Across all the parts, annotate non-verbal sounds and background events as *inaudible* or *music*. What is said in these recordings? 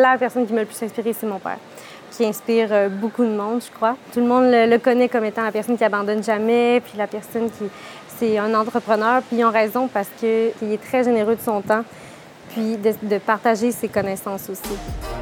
la personne qui m'a le plus inspiré, c'est mon père, qui inspire euh, beaucoup de monde, je crois. Tout le monde le, connaît comme étant la personne qui abandonne jamais, puis la personne qui, c'est un entrepreneur, puis ils ont raison parce qu'il est très généreux de son temps, puis de partager ses connaissances aussi.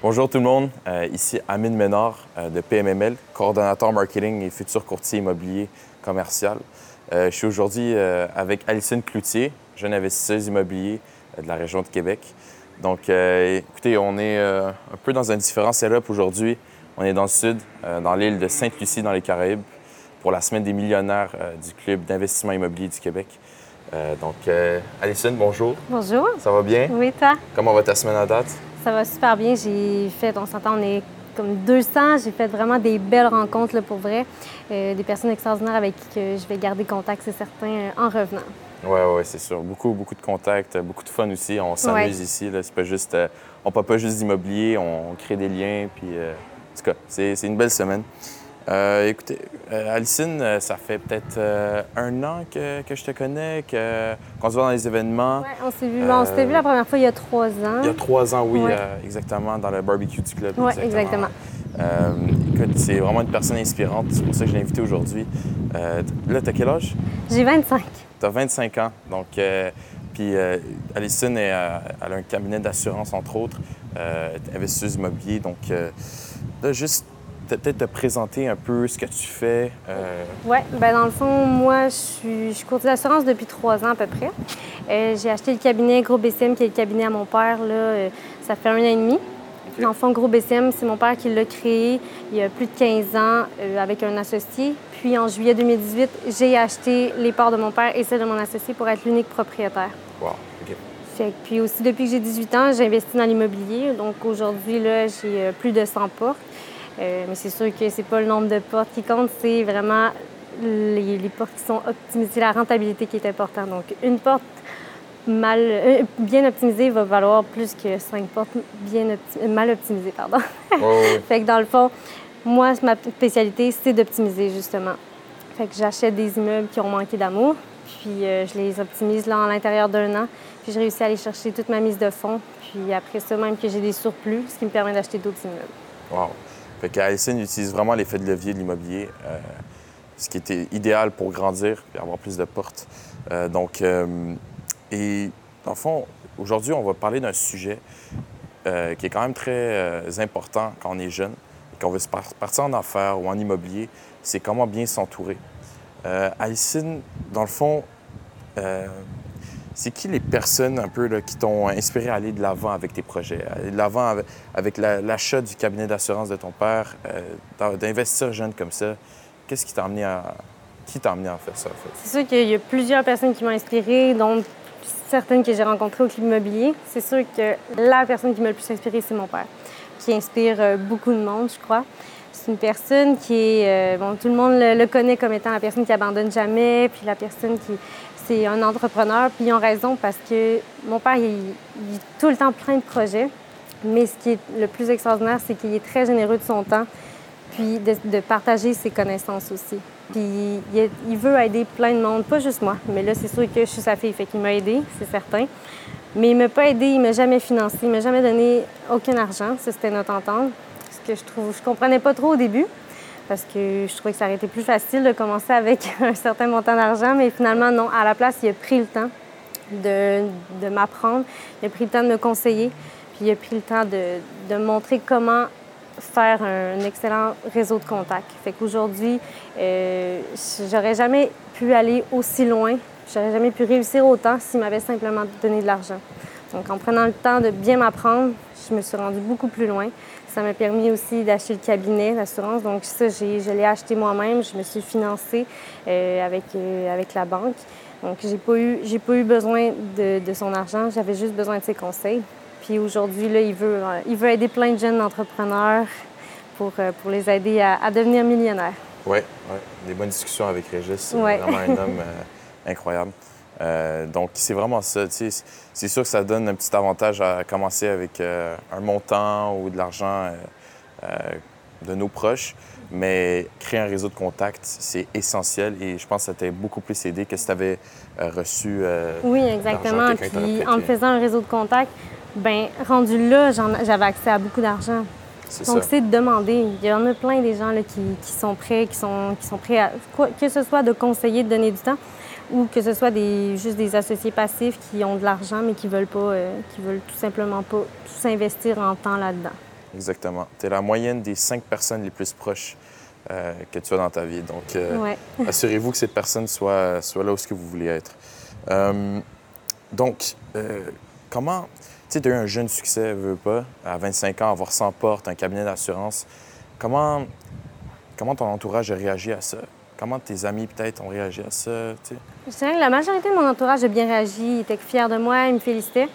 Bonjour tout le monde, Euh, ici Amine Ménard euh, de PMML, coordonnateur marketing et futur courtier immobilier commercial. Euh, je suis aujourd'hui avec Alison Cloutier, jeune investisseuse immobilier de la région de Québec. Donc, écoutez, on est un peu dans un différent setup aujourd'hui. On est dans le sud, dans l'île de Sainte-Lucie, dans les Caraïbes, pour la semaine des millionnaires du Club d'investissement immobilier du Québec. Donc, Alison, bonjour. Bonjour. Ça va bien? Oui, toi? Comment va ta semaine à date? Ça va super bien. J'ai fait, on s'entend, on est comme 200. J'ai fait vraiment des belles rencontres là, pour vrai. Euh, des personnes extraordinaires avec qui que je vais garder contact, c'est certain, euh, en revenant. Oui, oui, c'est sûr. Beaucoup, beaucoup de contacts, euh, beaucoup de fun aussi. On s'amuse Ouais. ici. Là. C'est pas juste, euh, on parle pas juste d'immobilier, on crée des liens. Puis, euh, en tout cas, c'est, c'est une belle semaine. Euh, écoutez, euh, Alison, euh, ça fait peut-être euh, un an que, que je te connais, que, qu'on se voit dans les événements. Ouais, on s'est vu, on s'était vu la première fois il y a trois ans. Il y a trois ans, oui, Ouais. euh, exactement, dans le barbecue du club. Oui, exactement. Euh, écoute, c'est vraiment une personne inspirante. C'est pour ça que je l'ai invité aujourd'hui. Euh, là, t'as quel âge? J'ai 25. Tu as 25 ans. Donc, euh, puis euh, Alison, est, euh, elle a un cabinet d'assurance, entre autres, euh, investisseuse immobilier. Donc, euh, là, juste peut-être te présenter un peu ce que tu fais. Euh, Oui, ben dans le fond, moi, je suis, je suis courtier d'assurance depuis trois ans à peu près. Euh, j'ai acheté le cabinet Gros BCM, qui est le cabinet à mon père, là, euh, ça fait un an et demi. Dans le fond, Gros BCM, c'est mon père qui l'a créé il y a plus de 15 ans avec un associé. Puis en juillet 2018, j'ai acheté les parts de mon père et celles de mon associé pour être l'unique propriétaire. wow, OK. Fait puis aussi, depuis que j'ai 18 ans, j'ai investi dans l'immobilier. Donc aujourd'hui, là, j'ai plus de 100 portes. Euh, mais c'est sûr que c'est pas le nombre de portes qui compte, c'est vraiment les, les portes qui sont optimisées, la rentabilité qui est importante. Donc une porte mal, euh, bien optimisée va valoir plus que cinq portes bien opti- mal optimisées. Pardon. *laughs* Fait que dans le fond, moi, ma spécialité, c'est d'optimiser justement. Fait que j'achète des immeubles qui ont manqué d'amour, puis euh, je les optimise là à l'intérieur d'un an, puis je réussis à aller chercher toute ma mise de fonds, puis après ça, même que j'ai des surplus, ce qui me permet d'acheter d'autres immeubles. Wow. Fait qu'Alison utilise vraiment l'effet de levier de l'immobilier, euh, ce qui était idéal pour grandir et avoir plus de portes. Euh, donc, euh, et dans le fond, aujourd'hui, on va parler d'un sujet qui est quand même très important quand on est jeune et qu'on veut se par- partir en affaires ou en immobilier, c'est comment bien s'entourer. Alison, dans le fond, c'est qui les personnes un peu qui t'ont inspiré à aller de l'avant avec tes projets, aller de l'avant avec, avec la- l'achat du cabinet d'assurance de ton père, euh, d'in- d'investir jeune comme ça? Qu'est-ce qui t'a amené à... Faire ça? C'est sûr qu'il y a plusieurs personnes qui m'ont inspirée, dont certaines que j'ai rencontrées au club immobilier. C'est sûr que la personne qui m'a le plus inspirée, c'est mon père, qui inspire euh, beaucoup de monde, je crois. C'est une personne qui est, euh, bon, tout le monde le, le connaît comme étant la personne qui abandonne jamais, puis la personne qui, c'est un entrepreneur. Puis ils ont raison parce que mon père, il, il est tout le temps plein de projets. Mais ce qui est le plus extraordinaire, c'est qu'il est très généreux de son temps, puis de, partager ses connaissances aussi. Puis il, veut aider plein de monde, pas juste moi, mais là, c'est sûr que je suis sa fille, fait qu'il m'a aidé, c'est certain. Mais il m'a pas aidé, il m'a jamais financé, il m'a jamais donné aucun argent. Ça, c'était notre entente. Ce que je trouve, je comprenais pas trop au début, parce que je trouvais que ça aurait été plus facile de commencer avec *laughs* un certain montant d'argent, mais finalement, non. À la place, il a pris le temps de, m'apprendre, il a pris le temps de me conseiller, puis il a pris le temps de, de montrer comment faire un excellent réseau de contacts. Fait qu'aujourd'hui, euh, j'aurais jamais pu aller aussi loin, j'aurais jamais pu réussir autant s'il m'avait simplement donné de l'argent. Donc, en prenant le temps de bien m'apprendre, je me suis rendue beaucoup plus loin. Ça m'a permis aussi d'acheter le cabinet d'assurance. Donc, ça, j'ai- je l'ai acheté moi-même. Je me suis financée euh, avec, euh, avec la banque. Donc, j'ai pas eu, j'ai pas eu besoin de, de son argent. J'avais juste besoin de ses conseils. Puis aujourd'hui, là, il veut, euh, il veut aider plein de jeunes entrepreneurs pour, pour les aider à, à devenir millionnaires. Oui, ouais. des bonnes discussions avec Régis. C'est Ouais. vraiment un *laughs* homme incroyable. Euh, donc, c'est vraiment ça. C'est sûr que ça donne un petit avantage à commencer avec euh, un montant ou de l'argent euh, de nos proches, mais créer un réseau de contacts, c'est essentiel et je pense que ça t'a beaucoup plus aidé que si tu avais reçu. oui, exactement. Puis en faisant un réseau de contacts, ben rendu là, j'avais accès à beaucoup d'argent. Donc, c'est de demander. Il y en a plein des gens là, qui, sont prêts, qui sont, qui sont prêts à. que ce soit de conseiller, de donner du temps, ou que ce soit des, juste des associés passifs qui ont de l'argent, mais qui veulent pas, euh, qui veulent tout simplement pas s'investir en temps là-dedans. Exactement. Tu es la moyenne des cinq personnes les plus proches euh, que tu as dans ta vie. Donc, euh, *laughs* assurez-vous que ces personnes soient, soient là où ce que vous voulez être. donc, comment tu sais, tu as eu un jeune succès, veux pas, à 25 ans, avoir 100 portes, un cabinet d'assurance. Comment, comment ton entourage a réagi à ça? Comment tes amis, peut-être, ont réagi à ça? Je que la majorité de mon entourage a bien réagi. Ils étaient fiers de moi, ils me félicitaient.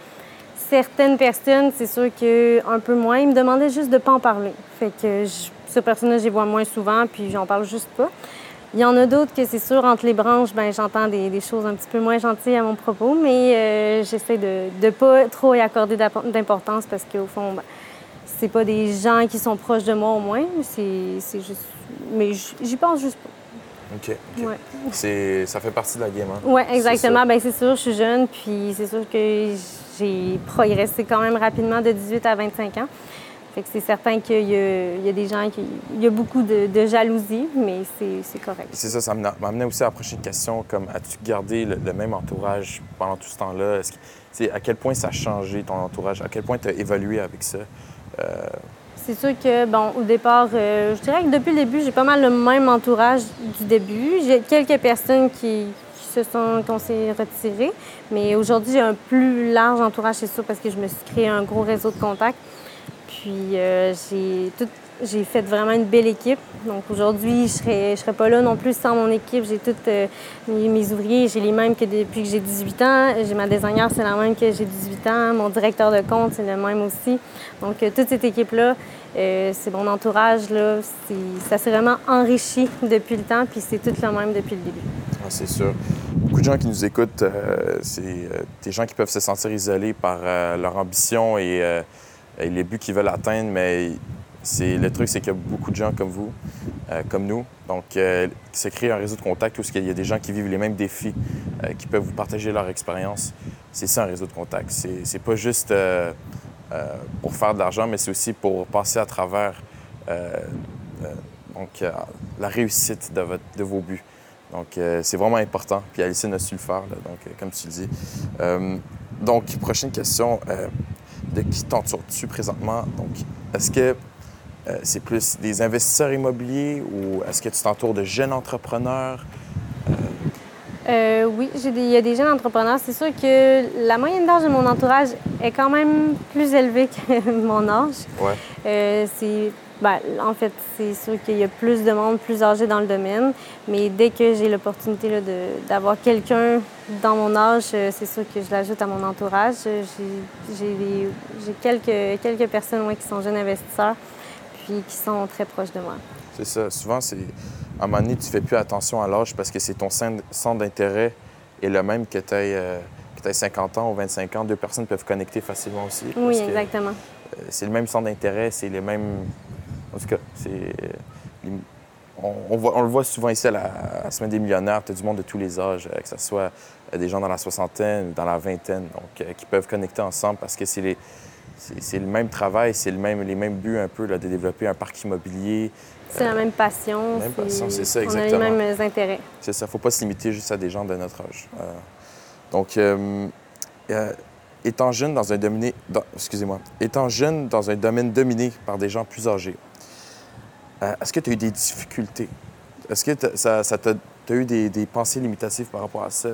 Certaines personnes, c'est sûr qu'un peu moins, ils me demandaient juste de ne pas en parler. Fait que je, ces personnes-là, je les vois moins souvent, puis j'en parle juste pas. Il y en a d'autres que c'est sûr, entre les branches, ben, j'entends des, choses un petit peu moins gentilles à mon propos, mais euh, j'essaie de ne pas trop y accorder d'importance parce qu'au fond, ben, c'est pas des gens qui sont proches de moi au moins. C'est juste. Mais j'y pense juste pas. OK. Ça fait partie de la game. Hein? Oui, exactement. Ben, c'est sûr, je suis jeune, puis c'est sûr que j'ai progressé quand même rapidement de 18 à 25 ans c'est certain qu'il y, a des gens qui. Il y a beaucoup de, jalousie, mais c'est correct. C'est ça, ça m'amenait aussi à la prochaine question, comme as-tu gardé le, même entourage pendant tout ce temps-là? À quel point ça a changé ton entourage? À quel point tu as évolué avec ça? Euh, c'est sûr que, bon, au départ, euh, je dirais que depuis le début, j'ai pas mal le même entourage du début. J'ai quelques personnes qui, se sont, retirées, mais aujourd'hui, j'ai un plus large entourage, c'est sûr, parce que je me suis créé un gros réseau de contacts. Puis euh, j'ai fait vraiment une belle équipe. Donc aujourd'hui, je ne serais, pas là non plus sans mon équipe. J'ai tous euh, mes, ouvriers, j'ai les mêmes que depuis que j'ai 18 ans. J'ai ma designer, c'est la même que j'ai 18 ans. Mon directeur de compte, c'est le même aussi. Donc euh, toute cette équipe-là, c'est mon entourage. Là, ça s'est vraiment enrichi depuis le temps, puis c'est tout le même depuis le début. Ah, c'est sûr. Beaucoup de gens qui nous écoutent, c'est des gens qui peuvent se sentir isolés par leur ambition et et les buts qu'ils veulent atteindre, mais c'est, le truc, c'est qu'il y a beaucoup de gens comme vous, euh, comme nous. Donc, euh, se créer un réseau de contacts où il y a des gens qui vivent les mêmes défis, euh, qui peuvent vous partager leur expérience. C'est ça, un réseau de contacts. C'est, pas juste pour faire de l'argent, mais c'est aussi pour passer à travers donc, la réussite de, votre, de vos buts. Donc, c'est vraiment important. Puis Alice a su le faire, donc, comme tu le dis. donc, prochaine question de qui t'entoures-tu présentement? Donc, est-ce que euh, c'est plus des investisseurs immobiliers ou est-ce que tu t'entoures de jeunes entrepreneurs? Euh... euh oui, il y a des jeunes entrepreneurs. C'est sûr que la moyenne d'âge de mon entourage est quand même plus élevée que *laughs* mon âge. Ouais. C'est ben, en fait, c'est sûr qu'il y a plus de monde plus âgé dans le domaine, mais dès que j'ai l'opportunité d'avoir quelqu'un dans mon âge, c'est sûr que je l'ajoute à mon entourage. J'ai quelques, quelques personnes qui sont jeunes investisseurs, puis qui sont très proches de moi. C'est ça. Souvent, c'est à un moment donné, tu fais plus attention à l'âge parce que c'est ton centre d'intérêt est le même que tu aies, 50 ans ou 25 ans. Deux personnes peuvent connecter facilement aussi. Oui, exactement. Euh, c'est le même centre d'intérêt, c'est les mêmes en tout cas, c'est. On, le voit souvent ici à la, Semaine des millionnaires, tu as du monde de tous les âges, euh, que ce soit euh, des gens dans la soixantaine ou dans la vingtaine, donc euh, qui peuvent connecter ensemble parce que c'est le même travail, c'est le même, les mêmes buts un peu de développer un parc immobilier. C'est la même passion. Même passion, c'est ça, exactement. On a les mêmes intérêts. C'est ça, il ne faut pas se limiter juste à des gens de notre âge. donc, étant jeune dans un dominé, excusez-moi, étant jeune dans un domaine dominé par des gens plus âgés, euh, est-ce que tu as eu des difficultés? Est-ce que ça, tu as eu des, pensées limitatives par rapport à ça?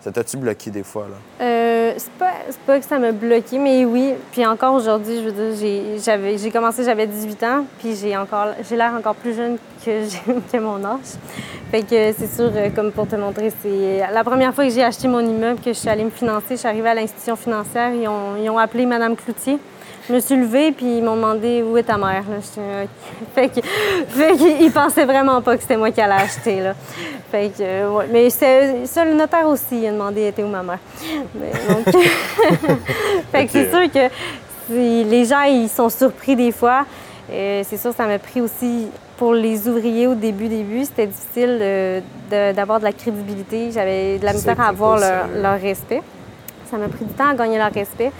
ça t'a-tu bloqué des fois? Là? Euh, c'est, pas, pas, que ça m'a bloqué, mais oui. Puis encore aujourd'hui, je veux dire, j'ai, commencé, j'avais 18 ans, puis j'ai encore j'ai l'air encore plus jeune que, *laughs* que mon âge. Fait que c'est sûr, euh, comme pour te montrer, c'est la première fois que j'ai acheté mon immeuble, que je suis allée me financer, je suis arrivée à l'institution financière, ils ont, ils ont appelé Mme Cloutier. Je me suis levée, puis ils m'ont demandé où est ta mère. *laughs* Fait que, fait pensaient vraiment pas que c'était moi qui allais acheter. Là. Fait que, Mais ça, le notaire aussi, il a demandé était où ma mère? *laughs* fait que c'est sûr que les gens, ils sont surpris des fois. Et c'est sûr, ça m'a pris aussi pour les ouvriers au début, début, c'était difficile euh, de- d'avoir de, la crédibilité. J'avais de la misère à avoir leur respect. Ça m'a pris du temps à gagner leur respect.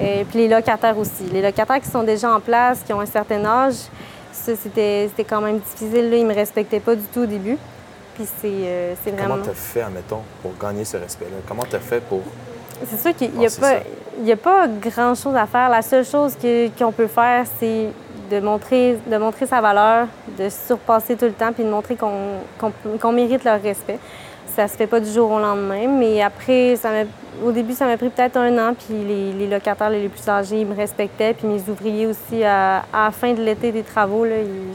Et puis les locataires aussi. Les locataires qui sont déjà en place, qui ont un certain âge, ça, c'était c'était quand même difficile. Là. Ils ne me respectaient pas du tout au début. Puis c'est euh, c'est vraiment... Comment tu as fait, admettons, pour gagner ce respect-là? Comment tu as fait pour. C'est sûr qu'il n'y a, pas- ça? il y a pas grand-chose à faire. La seule chose que- qu'on peut faire, c'est de montrer, de montrer sa valeur, de se surpasser tout le temps, puis de montrer qu'on qu'on- qu'on mérite leur respect. Ça se fait pas du jour au lendemain, mais après, ça au début, ça m'a pris peut-être un an, puis les, les locataires les plus âgés, ils me respectaient, puis mes ouvriers aussi, à, à la fin de l'été des travaux,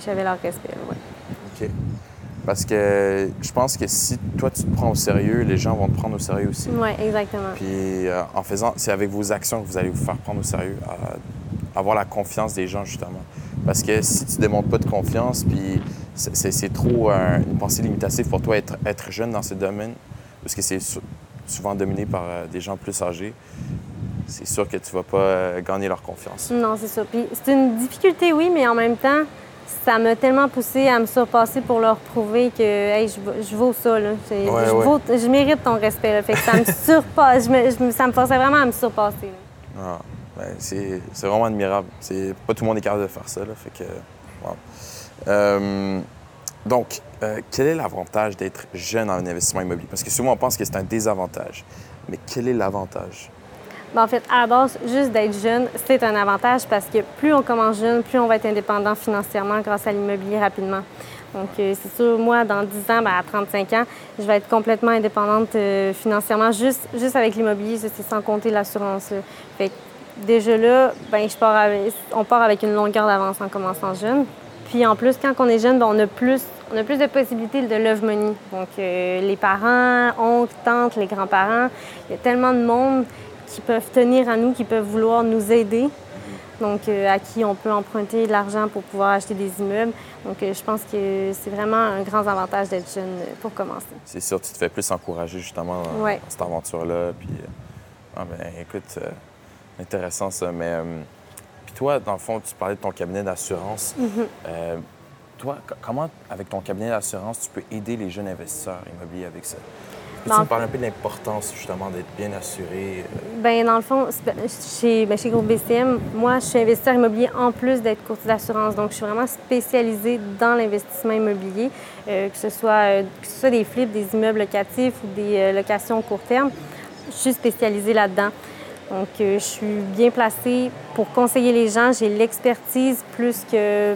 j'avais leur respect. ouais. OK. Parce que je pense que si toi, tu te prends au sérieux, les gens vont te prendre au sérieux aussi. Oui, exactement. Puis euh, en faisant, c'est avec vos actions que vous allez vous faire prendre au sérieux, à avoir la confiance des gens justement. Parce que si tu ne démontres pas de confiance, puis c'est- trop euh, une pensée limitative pour toi être, être jeune dans ce domaine, parce que c'est sou- souvent dominé par euh, des gens plus âgés, c'est sûr que tu vas pas euh, gagner leur confiance. Non, c'est. Puis c'est une difficulté, oui, mais en même temps, ça m'a tellement poussé à me surpasser pour leur prouver que hey, je, je vaux ça. Là. C'est- Ouais, je, ouais. je mérite ton respect. là. Fait que ça me *laughs* surpasse. Me- ça me forçait vraiment à me surpasser. Ah, ben, c'est c'est vraiment admirable. C'est pas tout le monde est capable de faire ça. Là, fait que, wow. Euh, donc, euh, quel est l'avantage d'être jeune en investissement immobilier? Parce que souvent, on pense que c'est un désavantage. Mais quel est l'avantage? Ben, en fait, à la base, juste d'être jeune, c'est un avantage parce que plus on commence jeune, plus on va être indépendant financièrement grâce à l'immobilier rapidement. Donc, euh, c'est sûr, moi, dans 10 ans, ben, à 35 ans, je vais être complètement indépendante financièrement, juste, juste avec l'immobilier, c'est sans compter l'assurance. Fait que déjà là, ben, on part avec une longueur d'avance en commençant jeune. Puis en plus, quand on est jeune, ben, on, a plus, on a plus de possibilités de love money. Donc, euh, les parents, oncles, tantes, les grands-parents, il y a tellement de monde qui peuvent tenir à nous, qui peuvent vouloir nous aider. Donc, euh, à qui on peut emprunter de l'argent pour pouvoir acheter des immeubles. Donc, euh, je pense que c'est vraiment un grand avantage d'être jeune pour commencer. C'est sûr, tu te fais plus encourager justement dans, Ouais. dans cette aventure-là. Puis, ah, ben, écoute, intéressant ça. Mais, puis toi, dans le fond, tu parlais de ton cabinet d'assurance. Mm-hmm. Euh, toi, co- comment, avec ton cabinet d'assurance, tu peux aider les jeunes investisseurs immobiliers avec ça? Peux-tu me parler un peu de l'importance justement d'être bien assuré? euh, Bien, dans le fond, chez, chez Groupe BCM, moi, je suis investisseur immobilier en plus d'être courtier d'assurance. Donc, je suis vraiment spécialisée dans l'investissement immobilier, euh, que, ce soit, euh, que ce soit des flips, des immeubles locatifs ou des euh, locations court terme. Je suis spécialisée là-dedans. Donc, euh, je suis bien placée pour conseiller les gens. J'ai l'expertise plus que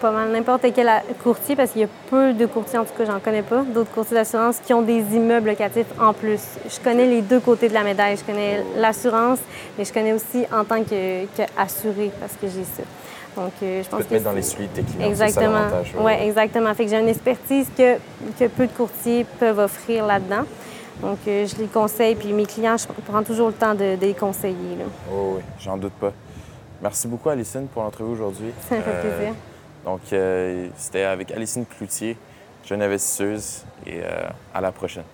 pas mal n'importe quel courtier, parce qu'il y a peu de courtiers, en tout cas, j'en connais pas, d'autres courtiers d'assurance qui ont des immeubles locatifs en plus. Je connais les deux côtés de la médaille. Je connais l'assurance, mais je connais aussi en tant que, que assuré, parce que j'ai ça. Donc, euh, je Tu pense peux te que mettre dans les suites tes clients. Exactement. L'avantage, ouais. Oui, exactement. Fait que j'ai une expertise que, que peu de courtiers peuvent offrir là-dedans. Donc, euh, je les conseille, puis mes clients, je prends toujours le temps de, de les conseiller. là. Oh, oui, j'en doute pas. Merci beaucoup, Alicine, pour l'entrevue aujourd'hui. *laughs* Ça me fait Euh, plaisir. Donc, euh, c'était avec Alicine Cloutier, jeune investisseuse, et à la prochaine.